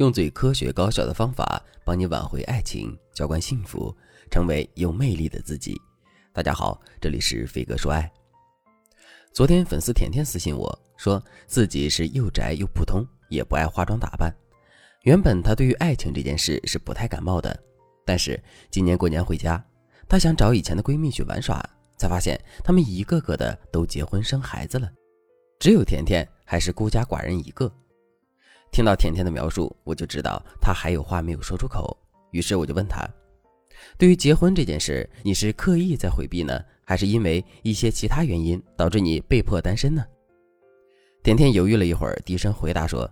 用最科学高效的方法帮你挽回爱情，浇灌幸福，成为有魅力的自己。大家好，这里是飞哥说爱。昨天粉丝甜甜私信我说，自己是又宅又普通，也不爱化妆打扮。原本她对于爱情这件事是不太感冒的，但是今年过年回家，她想找以前的闺蜜去玩耍，才发现她们一个个的都结婚生孩子了，只有甜甜还是孤家寡人一个。听到甜甜的描述，我就知道她还有话没有说出口，于是我就问她：“对于结婚这件事，你是刻意在回避呢，还是因为一些其他原因导致你被迫单身呢？”甜甜犹豫了一会儿，低声回答说：“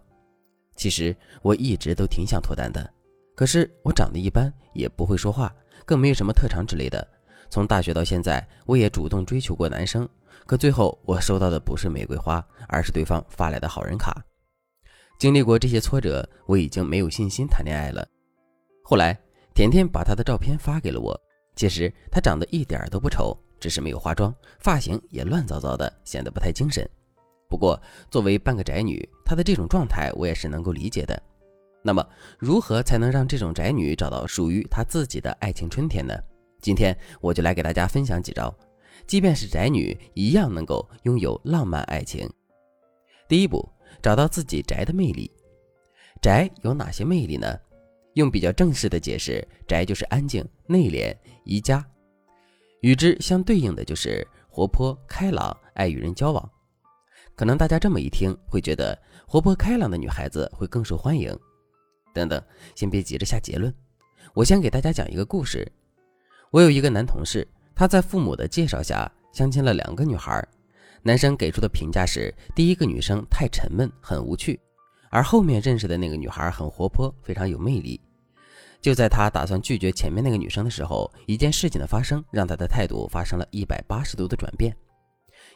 其实我一直都挺想脱单的，可是我长得一般，也不会说话，更没有什么特长之类的。从大学到现在，我也主动追求过男生，可最后我收到的不是玫瑰花，而是对方发来的好人卡。”经历过这些挫折，我已经没有信心谈恋爱了。后来，甜甜把她的照片发给了我。其实她长得一点都不丑，只是没有化妆，发型也乱糟糟的，显得不太精神。不过，作为半个宅女，她的这种状态我也是能够理解的。那么，如何才能让这种宅女找到属于她自己的爱情春天呢？今天我就来给大家分享几招，即便是宅女，一样能够拥有浪漫爱情。第一步。找到自己宅的魅力，宅有哪些魅力呢？用比较正式的解释，宅就是安静、内敛、宜家。与之相对应的就是活泼开朗、爱与人交往。可能大家这么一听，会觉得活泼开朗的女孩子会更受欢迎。等等，先别急着下结论，我先给大家讲一个故事。我有一个男同事，他在父母的介绍下相亲了两个女孩。男生给出的评价是：第一个女生太沉闷，很无趣；而后面认识的那个女孩很活泼，非常有魅力。就在他打算拒绝前面那个女生的时候，一件事情的发生让他的态度发生了一百八十度的转变。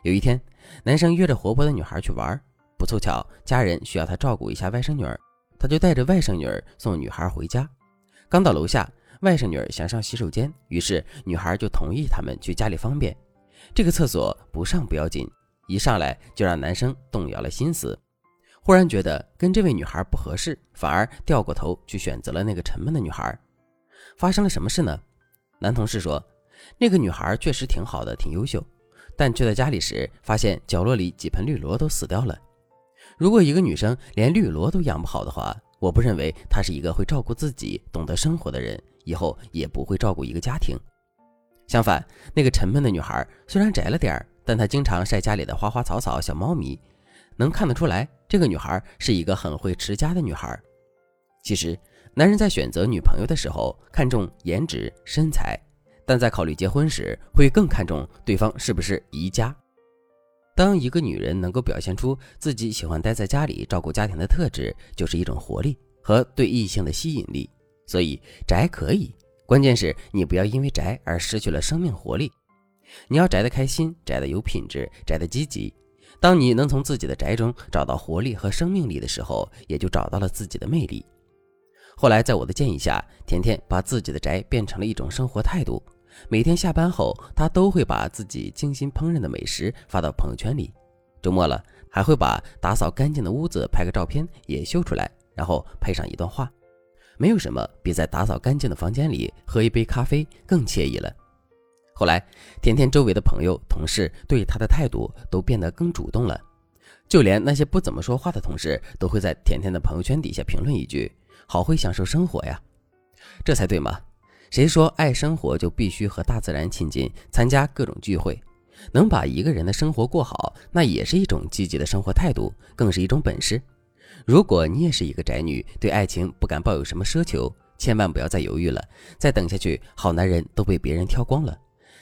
有一天，男生约着活泼的女孩去玩，不凑巧家人需要他照顾一下外甥女儿，他就带着外甥女儿送女孩回家。刚到楼下，外甥女儿想上洗手间，于是女孩就同意他们去家里方便。这个厕所不上不要紧，一上来就让男生动摇了心思，忽然觉得跟这位女孩不合适，反而掉过头去选择了那个沉闷的女孩。发生了什么事呢？男同事说，那个女孩确实挺好的，挺优秀，但却在家里时，发现角落里几盆绿萝都死掉了。如果一个女生连绿萝都养不好的话，我不认为她是一个会照顾自己、懂得生活的人，以后也不会照顾一个家庭。相反，那个沉闷的女孩虽然宅了点儿，但她经常晒家里的花花草草、小猫咪，能看得出来，这个女孩是一个很会持家的女孩。其实，男人在选择女朋友的时候看重颜值、身材，但在考虑结婚时会更看重对方是不是宜家。当一个女人能够表现出自己喜欢待在家里照顾家庭的特质，就是一种活力和对异性的吸引力。所以，宅可以。关键是你不要因为宅而失去了生命活力，你要宅得开心，宅得有品质，宅得积极。当你能从自己的宅中找到活力和生命力的时候，也就找到了自己的魅力。后来在我的建议下，甜甜把自己的宅变成了一种生活态度。每天下班后，她都会把自己精心烹饪的美食发到朋友圈里。周末了，还会把打扫干净的屋子拍个照片也秀出来，然后配上一段话。没有什么比在打扫干净的房间里喝一杯咖啡更惬意了。后来，甜甜周围的朋友、同事对她的态度都变得更主动了，就连那些不怎么说话的同事都会在甜甜的朋友圈底下评论一句：“好会享受生活呀！”这才对嘛？谁说爱生活就必须和大自然亲近，参加各种聚会？能把一个人的生活过好，那也是一种积极的生活态度，更是一种本事。如果你也是一个宅女，对爱情不敢抱有什么奢求，千万不要再犹豫了。再等下去，好男人都被别人挑光了。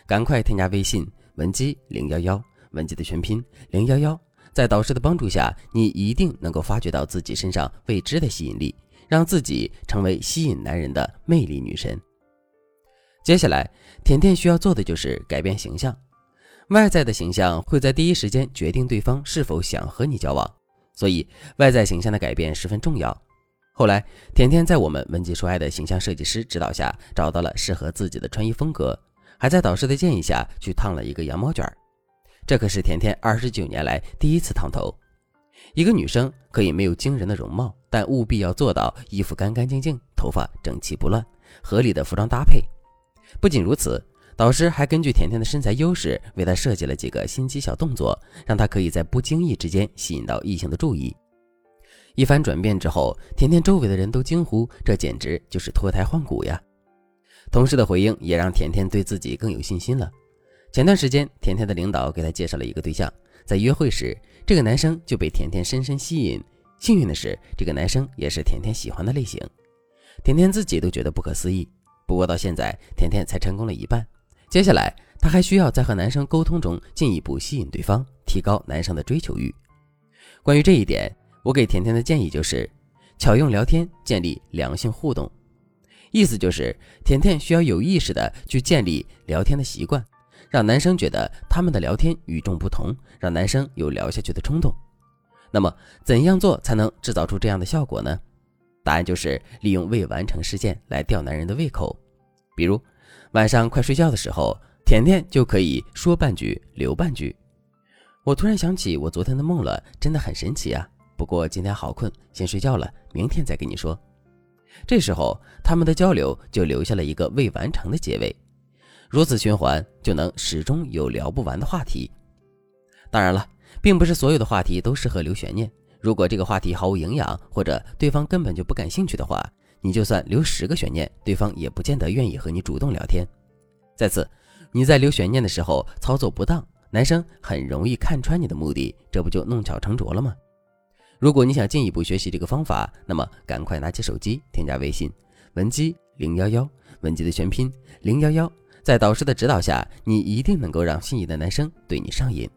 赶快添加微信文姬零幺幺，文姬的全拼零幺幺。在导师的帮助下，你一定能够发掘到自己身上未知的吸引力，让自己成为吸引男人的魅力女神。接下来，甜甜需要做的就是改变形象。外在的形象会在第一时间决定对方是否想和你交往。所以，外在形象的改变十分重要。后来，甜甜在我们文姬说爱的形象设计师指导下，找到了适合自己的穿衣风格，还在导师的建议下去烫了一个羊毛卷儿这可是甜甜二十九年来第一次烫头。一个女生可以没有惊人的容貌，但务必要做到衣服干干净净，头发整齐不乱，合理的服装搭配。不仅如此，导师还根据甜甜的身材优势，为她设计了几个心机小动作，让她可以在不经意之间吸引到异性的注意。一番转变之后，甜甜周围的人都惊呼：“这简直就是脱胎换骨呀！”同事的回应也让甜甜对自己更有信心了。前段时间，甜甜的领导给她介绍了一个对象，在约会时，这个男生就被甜甜深深吸引。幸运的是，这个男生也是甜甜喜欢的类型。甜甜自己都觉得不可思议。不过到现在，甜甜才成功了一半。接下来，她还需要在和男生沟通中进一步吸引对方，提高男生的追求欲。关于这一点，我给甜甜的建议就是：巧用聊天建立良性互动。意思就是，甜甜需要有意识的去建立聊天的习惯，让男生觉得他们的聊天与众不同，让男生有聊下去的冲动。那么，怎样做才能制造出这样的效果呢？答案就是利用未完成事件来吊男人的胃口。比如，晚上快睡觉的时候，甜甜就可以说半句留半句。我突然想起我昨天的梦了，真的很神奇啊！不过今天好困，先睡觉了，明天再跟你说。这时候，他们的交流就留下了一个未完成的结尾，如此循环，就能始终有聊不完的话题。当然了，并不是所有的话题都适合留悬念。如果这个话题毫无营养，或者对方根本就不感兴趣的话，你就算留十个悬念，对方也不见得愿意和你主动聊天。再次，你在留悬念的时候操作不当，男生很容易看穿你的目的，这不就弄巧成拙了吗？如果你想进一步学习这个方法，那么赶快拿起手机，添加微信文姬零幺幺，文姬的全拼零幺幺，在导师的指导下，你一定能够让心仪的男生对你上瘾。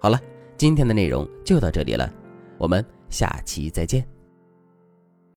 好了，今天的内容就到这里了，我们下期再见。